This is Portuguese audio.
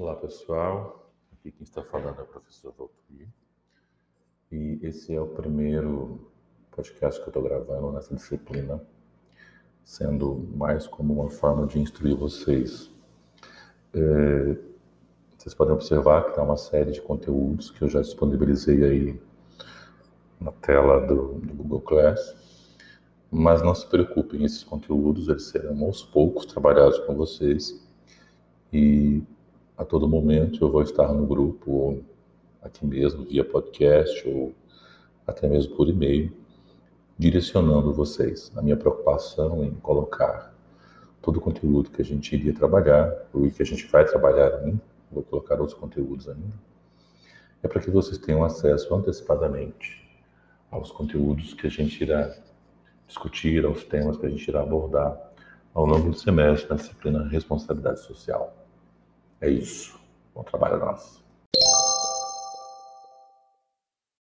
Olá pessoal, aqui quem está falando é o professor Valtuir e esse é o primeiro podcast que eu estou gravando nessa disciplina, sendo mais como uma forma de instruir vocês. É, vocês podem observar que tem uma série de conteúdos que eu já disponibilizei aí na tela do, do Google Class, mas não se preocupem, esses conteúdos eles serão aos poucos trabalhados com vocês. E a todo momento eu vou estar no grupo, aqui mesmo, via podcast, ou até mesmo por e-mail, direcionando vocês. A minha preocupação em colocar todo o conteúdo que a gente iria trabalhar, ou que a gente vai trabalhar ainda, vou colocar outros conteúdos ainda, é para que vocês tenham acesso antecipadamente aos conteúdos que a gente irá discutir, aos temas que a gente irá abordar ao longo do semestre na disciplina Responsabilidade Social. É isso. Bom trabalho a nós.